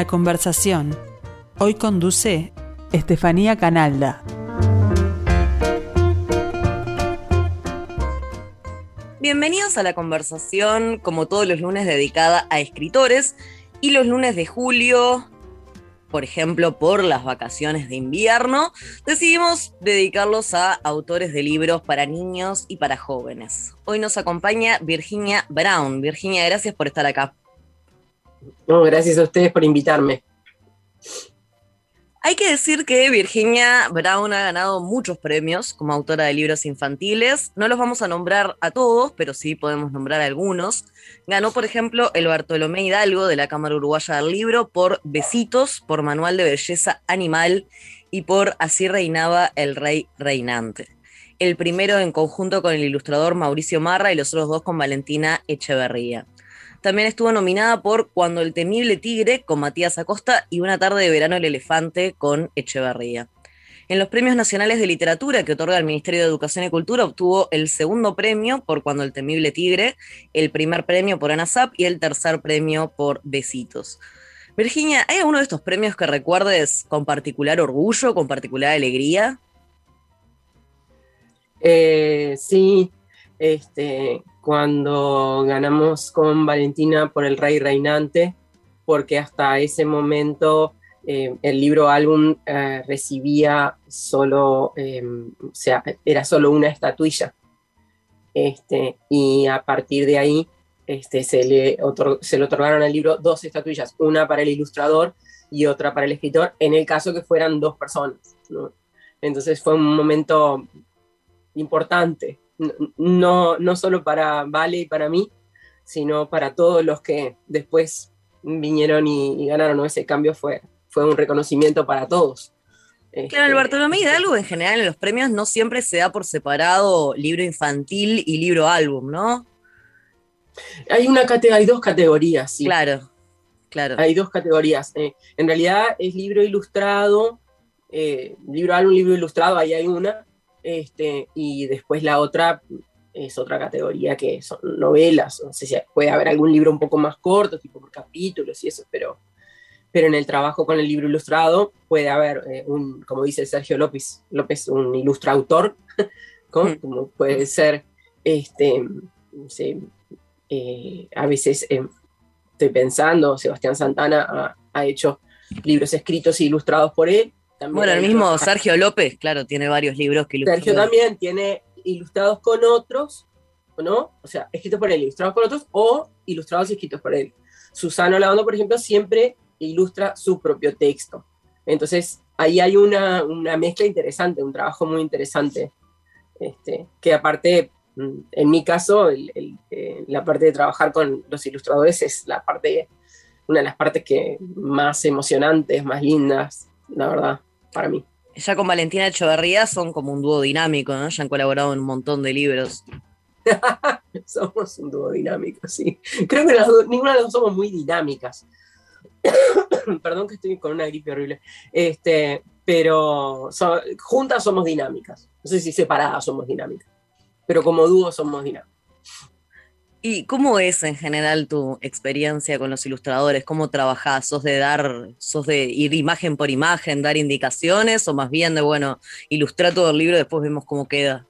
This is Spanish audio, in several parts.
La conversación. Hoy conduce Estefanía Canalda. Bienvenidos a la conversación, como todos los lunes, dedicada a escritores. Y los lunes de julio, por ejemplo, por las vacaciones de invierno, decidimos dedicarlos a autores de libros para niños y para jóvenes. Hoy nos acompaña Virginia Brown. Virginia, gracias por estar acá. Gracias a ustedes por invitarme. Hay que decir que Virginia Brown ha ganado muchos premios como autora de libros infantiles. No los vamos a nombrar a todos, pero sí podemos nombrar algunos. Ganó, por ejemplo, el Bartolomé Hidalgo de la Cámara Uruguaya del Libro por Besitos, por Manual de Belleza Animal y por Así reinaba el rey reinante. El primero en conjunto con el ilustrador Mauricio Marra y los otros dos con Valentina Echeverría. También estuvo nominada por Cuando el temible tigre con Matías Acosta y Una tarde de verano el elefante con Echeverría. En los premios nacionales de literatura que otorga el Ministerio de Educación y Cultura obtuvo el segundo premio por Cuando el temible tigre, el primer premio por ANASAP y el tercer premio por Besitos. Virginia, ¿hay alguno de estos premios que recuerdes con particular orgullo, con particular alegría? Eh, sí, este, cuando ganamos con Valentina por el Rey Reinante, porque hasta ese momento eh, el libro álbum eh, recibía solo, em, o sea, era solo una estatuilla. Este, y a partir de ahí este, se, le se le otorgaron al libro dos estatuillas, una para el ilustrador y otra para el escritor, en el caso que fueran dos personas. Entonces fue un momento importante no, no solo para Vale y para mí, sino para todos los que después vinieron y, ganaron. Ese cambio fue, fue un reconocimiento para todos. Claro, el este, Bartolomé Hidalgo en general en los premios no siempre se da por separado libro infantil y libro álbum, ¿no? Hay, una hay dos categorías, sí. Claro, claro. Hay dos categorías. Eh, en realidad es libro ilustrado, eh, libro álbum, libro ilustrado, ahí hay una, este, y después la otra es otra categoría que son novelas. No sé si puede haber algún libro un poco más corto, tipo por capítulos y eso, pero, pero en el trabajo con el libro ilustrado puede haber eh, un, como dice Sergio López, López un ilustrautor, como puede ser, este, eh, a veces eh, estoy pensando, Sebastián Santana ha, hecho libros escritos e ilustrados por él, bueno, el mismo Sergio López, claro, tiene varios libros que ilustra. Sergio también tiene ilustrados con otros, ¿no? O sea, escritos por él, ilustrados por otros, o ilustrados y escritos por él. Susana Lavando, por ejemplo, siempre ilustra su propio texto. Entonces, ahí hay una, mezcla interesante, un trabajo muy interesante. Este, que aparte, mm, en mi caso, eh, la parte de trabajar con los ilustradores es la parte, una de las partes que más emocionantes, más lindas, la verdad para mí. Ya con Valentina Echeverría son como un dúo dinámico, ¿no? Ya han colaborado en un montón de libros. somos un dúo dinámico, sí. Creo que ninguna de las dos somos muy dinámicas. Perdón que estoy con una gripe horrible. Este, pero juntas somos dinámicas. No sé si separadas somos dinámicas. Pero como dúo somos dinámicos. ¿Y cómo es en general tu experiencia con los ilustradores? ¿Cómo trabajás? ¿Sos de dar, sos de ir imagen por imagen, dar indicaciones o más bien de, bueno, ilustrar todo el libro y después vemos cómo queda?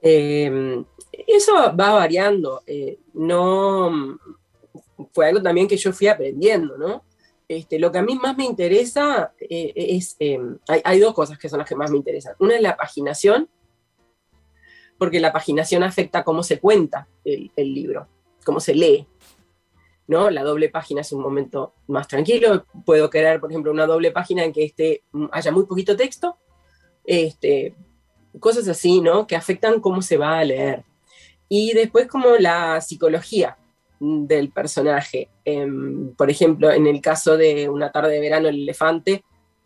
Em, eso va variando. Eh, no fue algo también que yo fui aprendiendo, ¿no? Este, lo que a mí más me interesa eh, es, em, hay, hay dos cosas que son las que más me interesan. Una es la paginación porque la paginación afecta cómo se cuenta el, libro, cómo se lee. ¿no? La doble página es un momento más tranquilo. Puedo crear, por ejemplo, una doble página en que este, haya muy poquito texto. Este, cosas así, ¿no? Que afectan cómo se va a leer. Y después como la psicología del personaje. Em, por ejemplo, en el caso de Una tarde de verano, el elefante,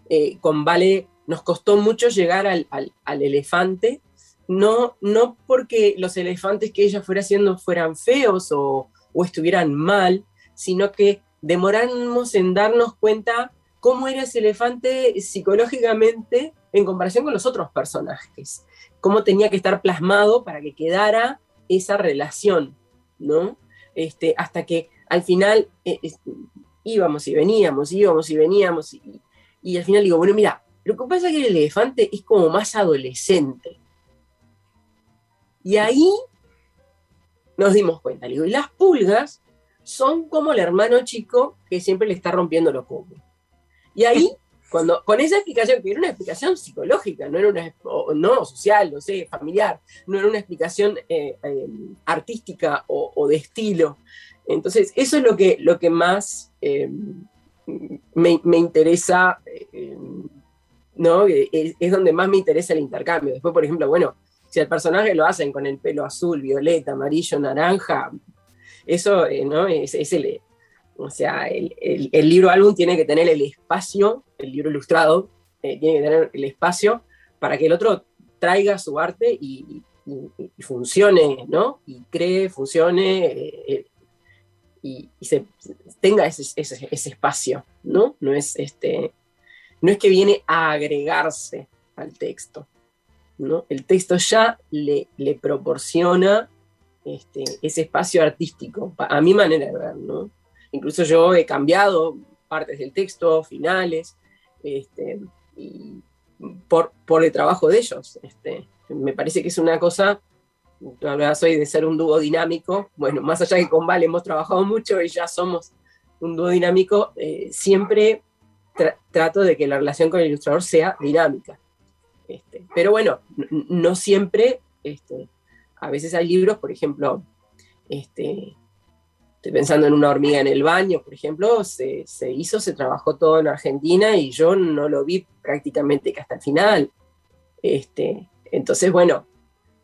eh, con Vale nos costó mucho llegar al elefante no, no porque los elefantes que ella fuera haciendo fueran feos o, estuvieran mal, sino que demoramos en darnos cuenta cómo era ese elefante psicológicamente en comparación con los otros personajes, cómo tenía que estar plasmado para que quedara esa relación, ¿no? Este, hasta que al final, eh, íbamos y veníamos, íbamos y veníamos, y, y al final digo, bueno, mira, lo que pasa es que el elefante es como más adolescente. Y ahí nos dimos cuenta, digo, y las pulgas son como el hermano chico que siempre le está rompiendo los cubos. Y ahí, cuando, con esa explicación, que era una explicación psicológica, no era una, no social, no sé, familiar, no era una explicación eh, eh, artística o, de estilo. Entonces, eso es lo que, lo que más eh, me, interesa, ¿no? Es, es, donde más me interesa el intercambio. Después, por ejemplo, bueno, si el personaje lo hacen con el pelo azul, violeta, amarillo, naranja, eso eh, ¿no? es, el, o sea, el, libro álbum tiene que tener el espacio, el libro ilustrado, eh, tiene que tener el espacio para que el otro traiga su arte y, funcione, ¿no? Y cree, funcione eh, y, se, tenga ese, espacio, ¿no? No es, este, no es que viene a agregarse al texto, ¿no? El texto ya le, proporciona este, ese espacio artístico, a mi manera de ver, ¿no? Incluso yo he cambiado partes del texto, finales, este, por, por el trabajo de ellos. Este, me parece que es una cosa, ahora soy de ser un dúo dinámico, bueno, más allá que con Vale hemos trabajado mucho y ya somos un dúo dinámico, eh, siempre trato de que la relación con el ilustrador sea dinámica. Este, pero bueno, no siempre este, a veces hay libros, por ejemplo, este, estoy pensando en una hormiga en el baño, por ejemplo, se, hizo, se trabajó todo en Argentina y yo no lo vi prácticamente que hasta el final. Este, entonces, bueno,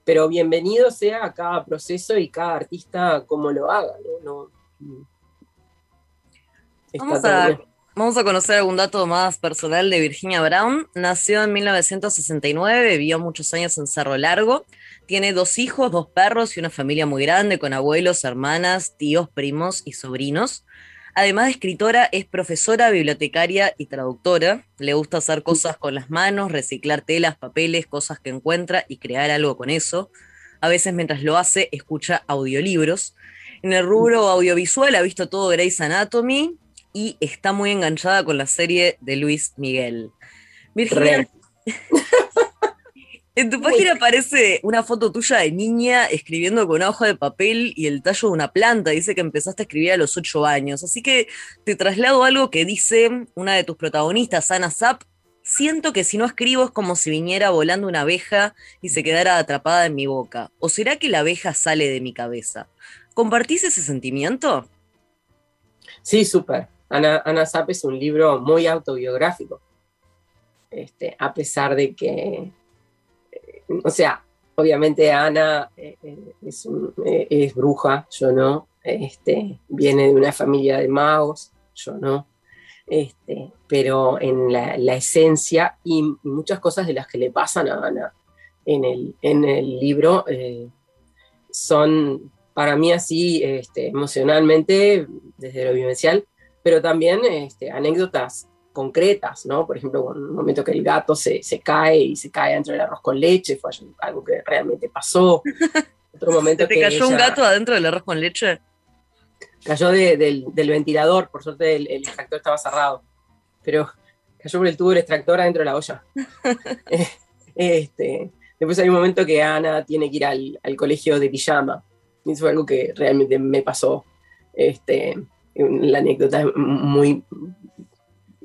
pero bienvenido sea a cada proceso y cada artista como lo haga. ¿no? Vamos a Vamos a conocer algún dato más personal de Virginia Brown. Nació en 1969, vivió muchos años en Cerro Largo. Tiene dos hijos, dos perros y una familia muy grande con abuelos, hermanas, tíos, primos y sobrinos. Además de escritora, es profesora, bibliotecaria y traductora. Le gusta hacer cosas con las manos, reciclar telas, papeles, cosas que encuentra y crear algo con eso. A veces mientras lo hace, escucha audiolibros. En el rubro audiovisual ha visto todo Grey's Anatomy, y está muy enganchada con la serie de Luis Miguel. Virginia, en tu página aparece una foto tuya de niña escribiendo con una hoja de papel y el tallo de una planta. Dice que empezaste a escribir a los ocho años. Así que te traslado algo que dice una de tus protagonistas, Ana Zapp. Siento que si no escribo es como si viniera volando una abeja y se quedara atrapada en mi boca. ¿O será que la abeja sale de mi cabeza? ¿Compartís ese sentimiento? Sí, súper. Ana, Ana es un libro muy autobiográfico, este, a pesar de que, eh, o sea, obviamente Ana eh, eh, es, bruja, yo no, este, viene de una familia de magos, yo no, este, pero en la, esencia y, muchas cosas de las que le pasan a Ana en el, en el libro son para mí así este, emocionalmente, desde lo vivencial, pero también este, anécdotas concretas, ¿no? Por ejemplo, un momento que el gato se, se, cae y se cae dentro del arroz con leche, fue algo que realmente pasó. Otro momento ¿Te cayó un gato adentro del arroz con leche? Cayó del, del, ventilador, por suerte el, extractor estaba cerrado, pero cayó por el tubo del extractor adentro de la olla. este, después hay un momento que Ana tiene que ir al, al colegio de pijama, y eso fue algo que realmente me pasó. Este, la anécdota es muy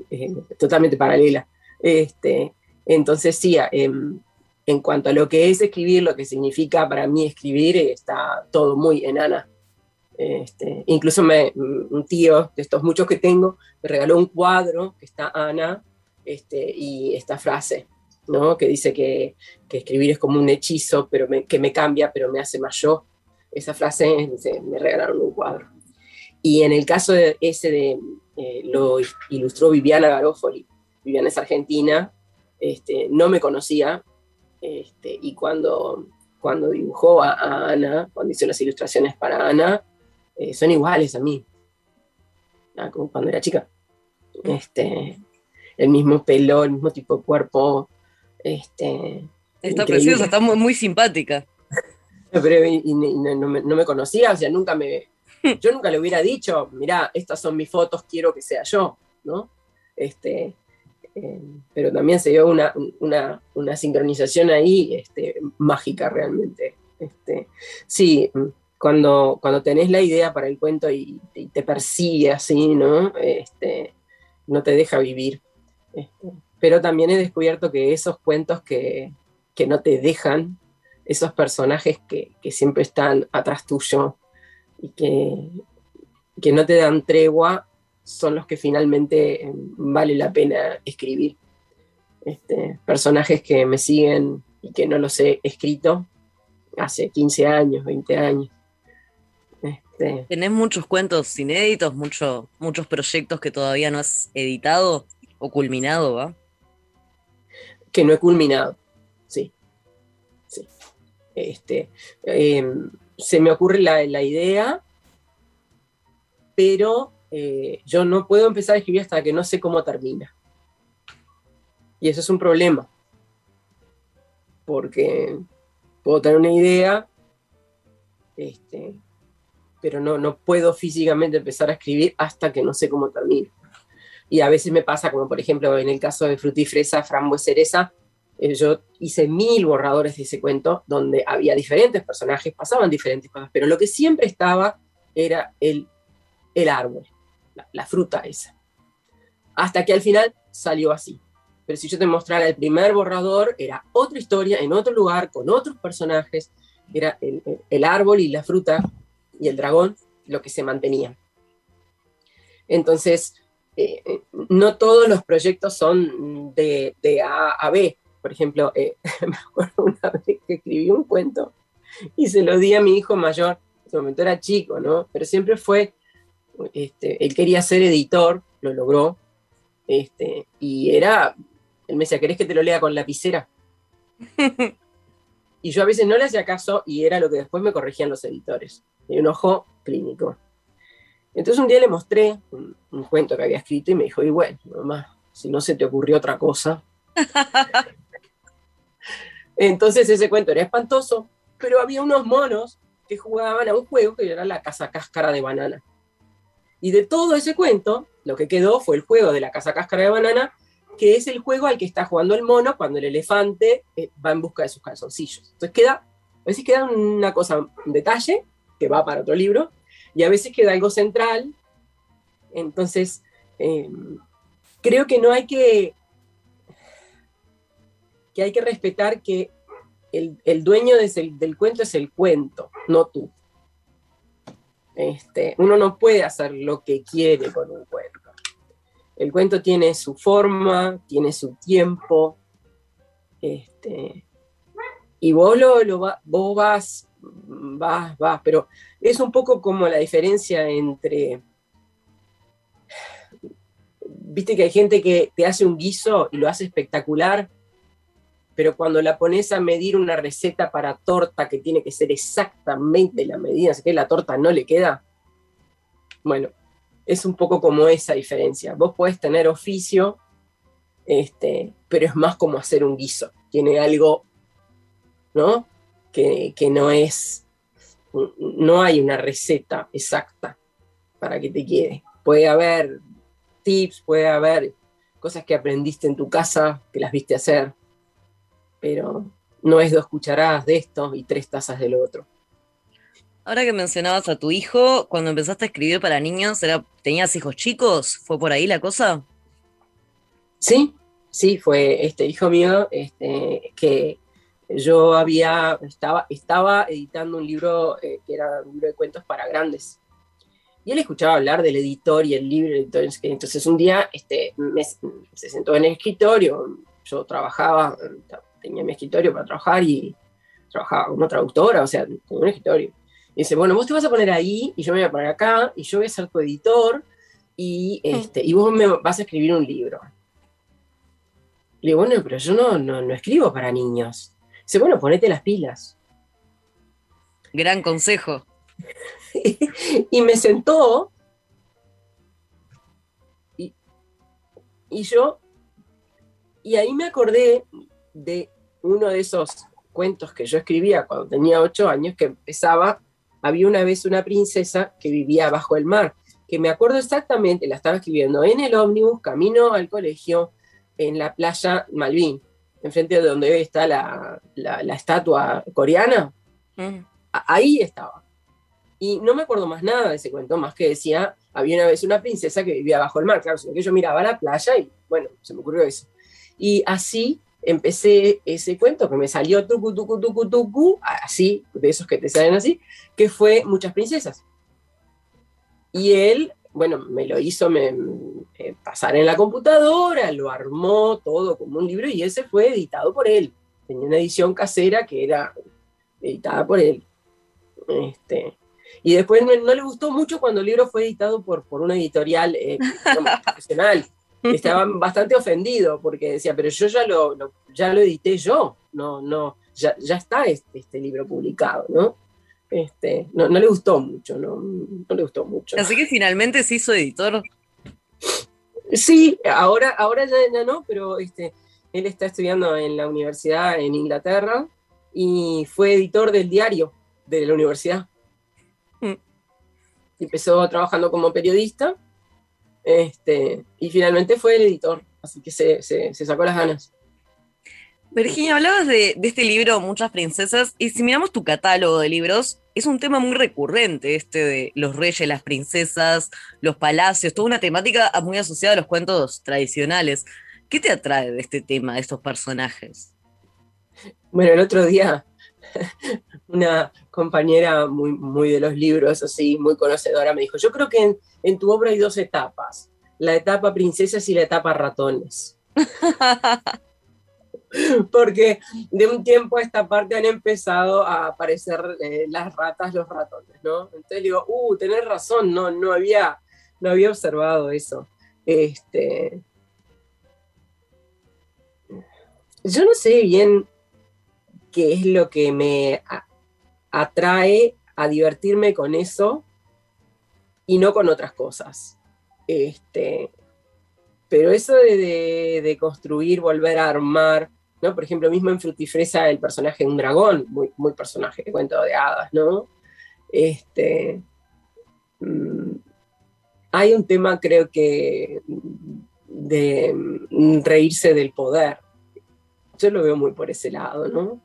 eh, totalmente paralela. Este, entonces sí, em, en cuanto a lo que es escribir, lo que significa para mí escribir, está todo muy enana. Este, incluso me, un tío de estos muchos que tengo me regaló un cuadro que está Ana este, y esta frase, ¿no? que dice que, que, escribir es como un hechizo, pero que me cambia, pero me hace más yo. Esa frase me regalaron un cuadro. Y en el caso de ese de, eh, lo ilustró Viviana Garofoli. Viviana es argentina, este, no me conocía, este, y cuando, cuando dibujó a, Ana, cuando hizo las ilustraciones para Ana, eh, son iguales a mí, ah, como cuando era chica. Este, el mismo pelo, el mismo tipo de cuerpo. Este, está preciosa, está muy, simpática. Pero no, me, no, me, conocía, o sea, nunca me, Yo nunca le hubiera dicho, mirá, estas son mis fotos, quiero que sea yo, ¿no? Este, eh, pero también se dio una, una, sincronización ahí este, mágica realmente. Este, sí, cuando, cuando tenés la idea para el cuento y, te persigue así, ¿no? Este, no te deja vivir. Este, pero también he descubierto que esos cuentos que, que no te dejan, esos personajes que, que, siempre están atrás tuyo y que, que no te dan tregua, son los que finalmente em, vale la pena escribir. Este, personajes que me siguen y que no los he escrito hace 15 años, 20 años. Este, ¿Tenés muchos cuentos inéditos, muchos proyectos que todavía no has editado o culminado, va? Que no he culminado, sí. sí. Este, em, se me ocurre la, la idea, pero eh, yo no puedo empezar a escribir hasta que no sé cómo termina. Y eso es un problema, porque puedo tener una idea, este, pero no, no puedo físicamente empezar a escribir hasta que no sé cómo termina. Y a veces me pasa, como por ejemplo en el caso de Frutifresa, Frambuesa, Cereza, eh, yo hice mil borradores de ese cuento donde había diferentes personajes, pasaban diferentes cosas, pero lo que siempre estaba era el, el árbol la, fruta esa. Hasta que al final salió así. Pero si yo te mostrara el primer borrador, era otra historia, en otro lugar, con otros personajes, era el, árbol y la fruta y el dragón lo que se mantenía. Entonces, eh, eh, no todos los proyectos son de, A a B. Por ejemplo, eh, me acuerdo una vez que escribí un cuento y se lo di a mi hijo mayor. En ese momento era chico, ¿no? Pero siempre fue este, él quería ser editor, lo logró, este, y era, él me decía, ¿querés que te lo lea con lapicera? y yo a veces no le hacía caso y era lo que después me corregían los editores. Y un ojo clínico. Entonces un día le mostré un, cuento que había escrito y me dijo, y bueno, mamá, si no se te ocurrió otra cosa. Entonces ese cuento era espantoso, pero había unos monos que jugaban a un juego que era la casa cáscara de banana. Y de todo ese cuento, lo que quedó fue el juego de la casa cáscara de banana, que es el juego al que está jugando el mono cuando el elefante eh, va en busca de sus calzoncillos. Entonces queda, a veces queda una cosa, un detalle, que va para otro libro, y a veces queda algo central. Entonces, em, creo que no hay que, que hay que respetar que el, dueño del cuento es el cuento, no tú. Este, uno no puede hacer lo que quiere con un cuento. El cuento tiene su forma, tiene su tiempo, este, y vos, lo, vos vas, vas, vas, pero es un poco como la diferencia entre, viste que hay gente que te hace un guiso y lo hace espectacular, pero cuando la pones a medir una receta para torta que tiene que ser exactamente la medida, así que la torta no le queda, bueno, es un poco como esa diferencia. Vos podés tener oficio, este, pero es más como hacer un guiso. Tiene algo, ¿no? Que, que no es, no hay una receta exacta para que te quede. Puede haber tips, puede haber cosas que aprendiste en tu casa, que las viste hacer, pero no es dos cucharadas de esto y tres tazas del otro. Ahora que mencionabas a tu hijo, cuando empezaste a escribir para niños, ¿tenías hijos chicos? ¿Fue por ahí la cosa? Sí, sí, fue este hijo mío este, que yo había, estaba, estaba editando un libro eh, que era un libro de cuentos para grandes. Y él escuchaba hablar del editor y el libro. Entonces, entonces un día este, se sentó en el escritorio, yo trabajaba, tenía mi escritorio para trabajar y trabajaba como traductora, o sea, con un escritorio. Y dice, bueno, vos te vas a poner ahí y yo me voy a poner acá y yo voy a ser tu editor y, este, y vos me vas a escribir un libro. Le digo, bueno, pero yo no, no, escribo para niños. Dice, bueno, ponete las pilas. Gran consejo. y me sentó y, y yo, y ahí me acordé de uno de esos cuentos que yo escribía cuando tenía ocho años, que empezaba había una vez una princesa que vivía bajo el mar, que me acuerdo exactamente, la estaba escribiendo en el ómnibus, camino al colegio, en la playa Malvin, enfrente de donde está la, estatua coreana. Mm. Ahí estaba. Y no me acuerdo más nada de ese cuento, más que decía, había una vez una princesa que vivía bajo el mar, claro, sino que yo miraba la playa y bueno, se me ocurrió eso. Y así empecé ese cuento que me salió tucu, tucu, tucu, tucu, así, de esos que te salen así, que fue Muchas Princesas. Y él, bueno, me lo hizo me, eh, pasar en la computadora, lo armó todo como un libro y ese fue editado por él. Tenía una edición casera que era editada por él. Este, y después no, le gustó mucho cuando el libro fue editado por, por una editorial eh, profesional. Estaba bastante ofendido porque decía, pero yo ya lo, ya lo edité yo, no, no, ya, ya está este, este, libro publicado, ¿no? Este, no, no le gustó mucho, no, no le gustó mucho. Así que finalmente se hizo editor. Sí, ahora, ahora ya, no, pero este, él está estudiando en la universidad en Inglaterra y fue editor del diario de la universidad. Mm. Empezó trabajando como periodista este, y finalmente fue el editor, así que se, sacó las ganas. Virginia, hablabas de, este libro, Muchas Princesas, y si miramos tu catálogo de libros, es un tema muy recurrente este de los reyes, las princesas, los palacios, toda una temática muy asociada a los cuentos tradicionales. ¿Qué te atrae de este tema, de estos personajes? Bueno, el otro día una compañera muy, muy de los libros, así, muy conocedora, me dijo, yo creo que en, tu obra hay dos etapas, la etapa princesas y la etapa ratones. Porque de un tiempo a esta parte han empezado a aparecer eh, las ratas, los ratones, ¿no? Entonces digo, uh, tenés razón, no, no, había, no había observado eso. Este, yo no sé bien qué es lo que me atrae a divertirme con eso y no con otras cosas. Este, pero eso de, construir, volver a armar, ¿no? Por ejemplo, mismo en Frutifresa el personaje de un dragón, muy, muy personaje de cuento de hadas, ¿no? Este, mm, hay un tema, creo que, de mm, reírse del poder. Yo lo veo muy por ese lado, ¿no?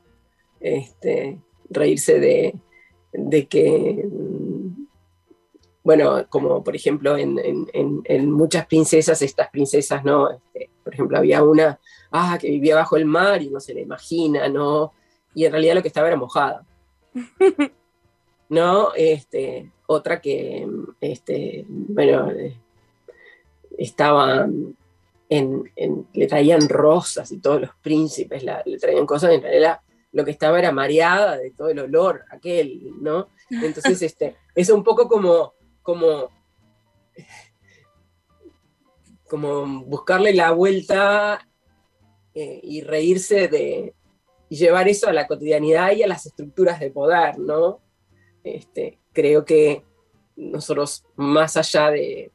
Este, reírse de, que, mm, bueno, como por ejemplo en, muchas princesas, estas princesas, ¿no? Este, por ejemplo, había una, ah, que vivía bajo el mar y no se le imagina, ¿no? Y en realidad lo que estaba era mojada. ¿No? Este, otra que, este, bueno, estaba en, le traían rosas y todos los príncipes le traían cosas, en realidad lo que estaba era mareada de todo el olor aquel, ¿no? Entonces, este, es un poco como, como, como buscarle la vuelta eh, y reírse de, y llevar eso a la cotidianidad y a las estructuras de poder, ¿no? Este, creo que nosotros, más allá de,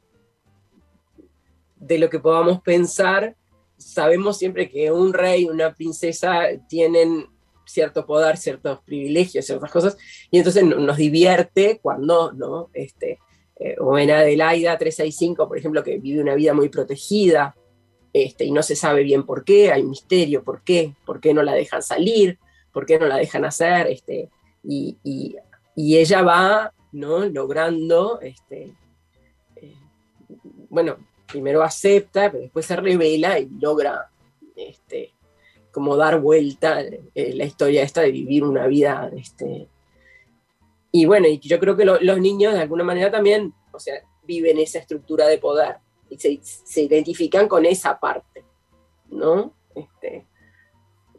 de lo que podamos pensar, sabemos siempre que un rey, una princesa tienen cierto poder, ciertos privilegios, ciertas cosas, y entonces nos divierte cuando, ¿no? Este, eh, o en Adelaida 365, por ejemplo, que vive una vida muy protegida, este, y no se sabe bien por qué, hay misterio, por qué, por qué no la dejan salir, por qué no la dejan hacer, este, y, ella va, ¿no? Logrando, este, eh, bueno, primero acepta, pero después se revela y logra, este, como dar vuelta eh, la historia esta de vivir una vida. Este, y bueno, y yo creo que los niños de alguna manera también, o sea, viven esa estructura de poder y se, identifican con esa parte, ¿no? Este,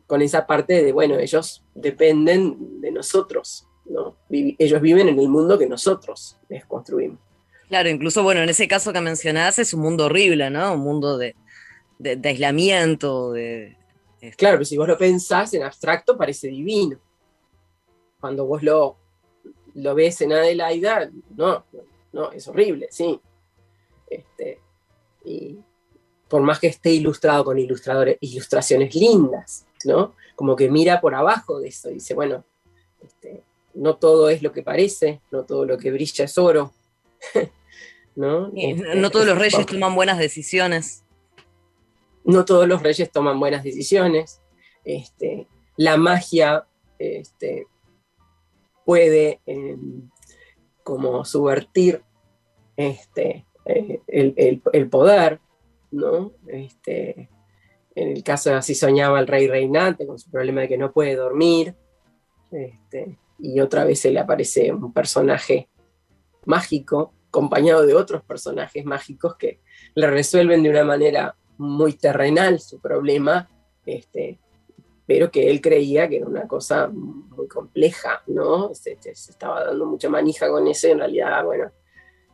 con esa parte de, bueno, ellos dependen de nosotros, ¿no? ellos viven en el mundo que nosotros les construimos. Claro, incluso, bueno, en ese caso que mencionás es un mundo horrible, ¿no? Un mundo de, de aislamiento, de, Claro, pero si vos lo pensás en abstracto parece divino. Cuando vos lo, lo ves en Adelaida, no, no, es horrible, sí. Este, y por más que esté ilustrado con ilustradores, ilustraciones lindas, ¿no? Como que mira por abajo de eso y dice, bueno, este, no todo es lo que parece, no todo lo que brilla es oro. ¿no? Este, no todos los reyes toman buenas decisiones. No todos los reyes toman buenas decisiones. Este, la magia este, puede em, como subvertir este, eh, el, poder, ¿no? En el caso de así soñaba el rey reinante con su problema de que no puede dormir, y otra vez se le aparece un personaje mágico, acompañado de otros personajes mágicos que le resuelven de una manera muy terrenal su problema, este, pero que él creía que era una cosa muy compleja, ¿no? Se, estaba dando mucha manija con eso y en realidad, bueno,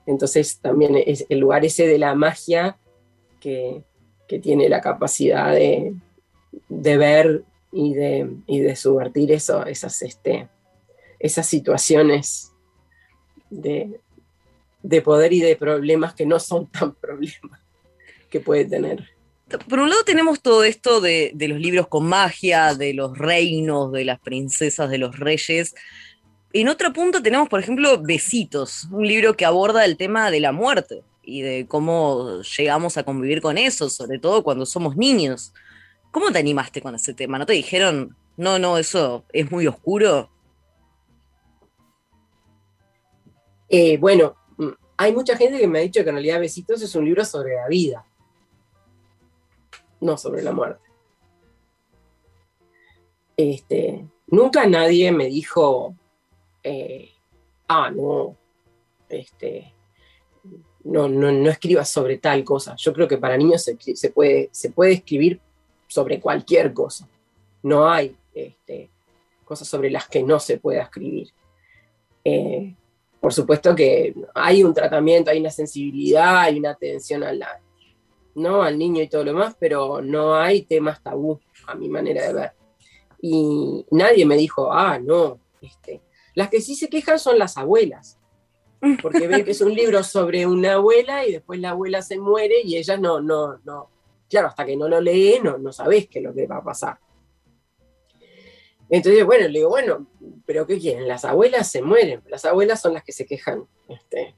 entonces también es el lugar ese de la magia que, tiene la capacidad de, ver y de, de subvertir eso, esas, este, esas situaciones de, de poder y de problemas que no son tan problemas que puede tener por un lado tenemos todo esto de, los libros con magia, de los reinos, de las princesas, de los reyes. En otro punto tenemos, por ejemplo, Besitos, un libro que aborda el tema de la muerte y de cómo llegamos a convivir con eso, sobre todo cuando somos niños. ¿Cómo te animaste con ese tema? ¿No te dijeron, no, no, eso es muy oscuro? Eh, bueno, mm, hay mucha gente que me ha dicho que en realidad Besitos es un libro sobre la vida no sobre la muerte. Este, nunca nadie me dijo, eh, ah, no, este, no, no, no escribas sobre tal cosa. Yo creo que para niños se, puede, se puede escribir sobre cualquier cosa. No hay este, cosas sobre las que no se pueda escribir. Eh, por supuesto que hay un tratamiento, hay una sensibilidad, hay una atención a la, ¿no? Al niño y todo lo demás, pero no hay temas tabú, a mi manera de ver. Y nadie me dijo, ah, no, este. Las que sí se quejan son las abuelas, porque ven que es un libro sobre una abuela y después la abuela se muere y ella no, no, no. Claro, hasta que no lo lee, no, no sabes qué es lo que va a pasar. Entonces, bueno, le digo, bueno, pero ¿qué quieren? Las abuelas se mueren, las abuelas son las que se quejan. Este,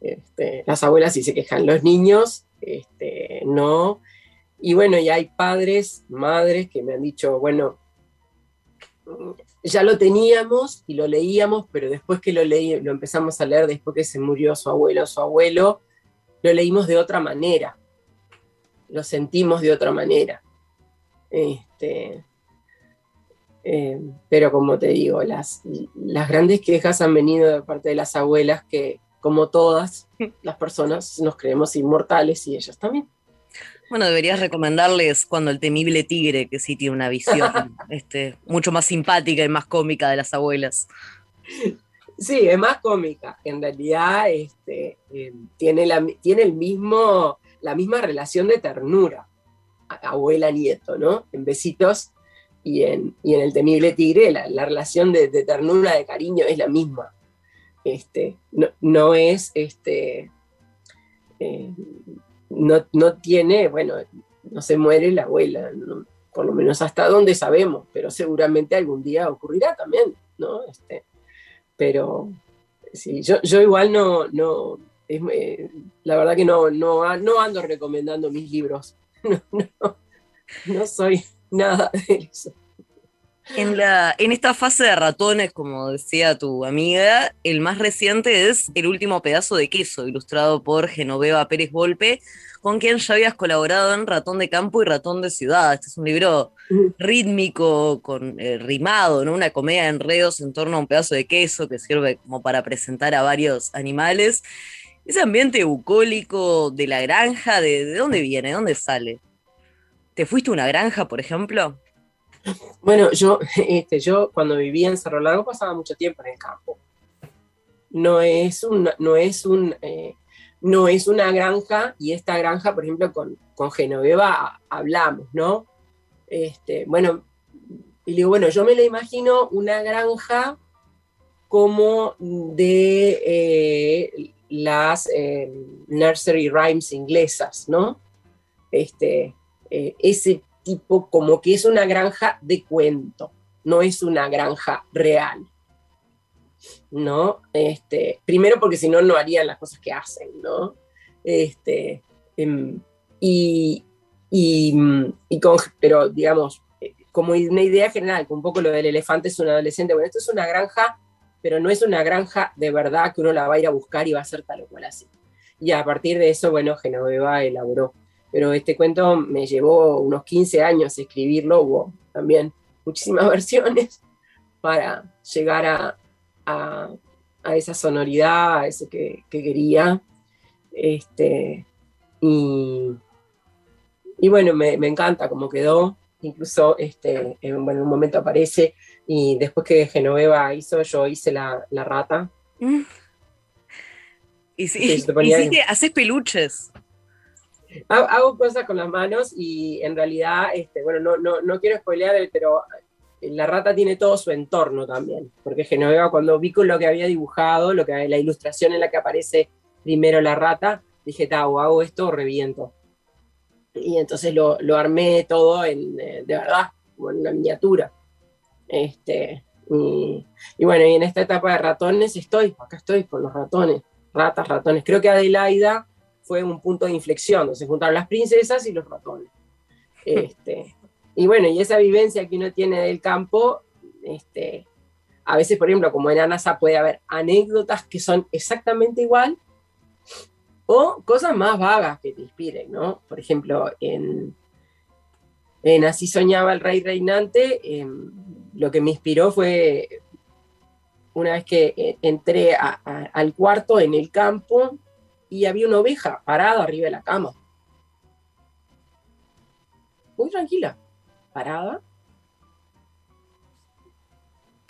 este, las abuelas sí se quejan, los niños este, no. Y bueno, ya hay padres, madres que me han dicho, bueno, ya lo teníamos y lo leíamos, pero después que lo leí, lo empezamos a leer después que se murió su abuelo su abuelo, lo leímos de otra manera, lo sentimos de otra manera. Este, eh, pero como te digo, las, las grandes quejas han venido de parte de las abuelas que, como todas las personas, nos creemos inmortales y ellas también. Bueno, deberías recomendarles cuando el temible tigre, que sí tiene una visión este, mucho más simpática y más cómica de las abuelas. Sí, es más cómica. En realidad este, eh, tiene, la, tiene el mismo, la misma relación de ternura, abuela-nieto, ¿no? En besitos y en, en el temible tigre la, relación de, de, ternura, de cariño es la misma. Este, no, es, este, eh, no, tiene, bueno, no se muere la abuela, por lo menos hasta donde sabemos, pero seguramente algún día ocurrirá también, ¿no? Este, pero sí, yo, igual no, no eh, la verdad que no, no, no ando recomendando mis libros, no, no soy nada de eso. En, la, en esta fase de ratones, como decía tu amiga, el más reciente es El último pedazo de queso, ilustrado por Genoveva Pérez Volpe, con quien ya habías colaborado en Ratón de Campo y Ratón de Ciudad. Este es un libro rítmico, con, eh, rimado, ¿no? una comedia de enredos en torno a un pedazo de queso que sirve como para presentar a varios animales. Ese ambiente bucólico de la granja, ¿de, de dónde viene? ¿De dónde sale? ¿Te fuiste a una granja, por ejemplo? Bueno, yo, este, yo cuando vivía en Cerro Largo pasaba mucho tiempo en el campo. No es, no es, un, eh, no es una granja, y esta granja, por ejemplo, con, con Genoveva hablamos, ¿no? Este, bueno, y digo, bueno, yo me la imagino una granja como de eh, las eh, nursery rhymes inglesas, ¿no? Este, ese tipo como que es una granja de cuento, no es una granja real. ¿no? Este, primero porque si no, no harían las cosas que hacen, ¿no? Este, em, y, y, con, pero digamos, como una idea general, un poco lo del elefante es un adolescente, bueno, esto es una granja, pero no es una granja de verdad que uno la va a ir a buscar y va a ser tal o cual así. Y a partir de eso, bueno, Genoveva elaboró. Pero este cuento me llevó unos 15 años escribirlo, hubo también muchísimas versiones para llegar a, a, esa sonoridad, a eso que, quería. Este, y, y bueno, me, encanta cómo quedó. Incluso este, en, un momento aparece y después que Genoveva hizo, yo hice la, rata. Mm. Y sí, que haces peluches. Hago cosas con las manos y en realidad, este, bueno, no, no, no quiero spoilear, pero la rata tiene todo su entorno también, porque Genoveva cuando vi con lo que había dibujado, lo que la ilustración en la que aparece primero la rata, dije, Tau, hago esto o reviento. Y entonces lo, armé todo en, eh, de verdad, como en una miniatura. Este, y, bueno, y en esta etapa de ratones estoy, acá estoy con los ratones, ratas, ratones. Creo que Adelaida fue un punto de inflexión, donde se juntaron las princesas y los ratones. Este, y bueno, y esa vivencia que uno tiene del campo, este, a veces, por ejemplo, como en Anasa puede haber anécdotas que son exactamente igual o cosas más vagas que te inspiren, ¿no? Por ejemplo, en, en Así soñaba el rey reinante, em, lo que me inspiró fue una vez que eh, entré al cuarto en el campo y había una oveja parada arriba de la cama. Muy tranquila parada.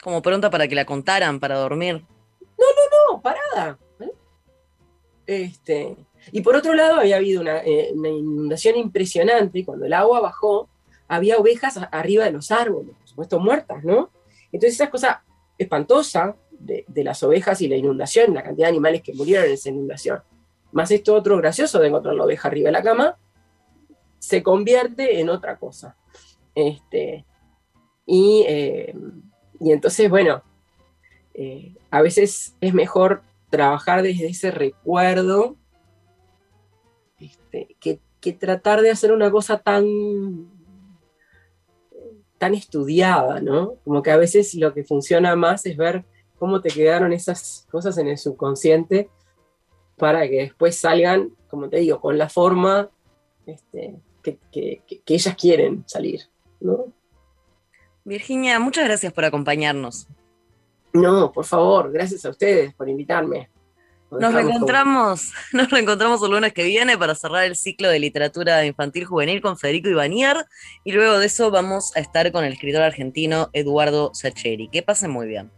Como pronta para que la contaran, para dormir. No, no, no, parada. ¿eh? Este, y por otro lado, había habido eh, una, inundación impresionante. Cuando el agua bajó, había ovejas arriba de los árboles, por supuesto muertas, ¿no? Entonces, esa cosa espantosa de, de, las ovejas y la inundación, la cantidad de animales que murieron en esa inundación, más esto otro gracioso de encontrar la oveja arriba de la cama, se convierte en otra cosa. Este, eh, y, entonces, bueno, eh, a veces es mejor trabajar desde ese recuerdo este, que, tratar de hacer una cosa tan, tan estudiada, ¿no? Como que a veces lo que funciona más es ver cómo te quedaron esas cosas en el subconsciente para que después salgan, como te digo, con la forma este, que ellas quieren salir. Virginia, muchas gracias por acompañarnos. No, por favor, gracias a ustedes por invitarme. Nos reencontramos, nos reencontramos el lunes que viene para cerrar el ciclo de literatura infantil juvenil con Federico Ibanier y luego de eso vamos a estar con el escritor argentino Eduardo Sacheri. Que pasen muy bien.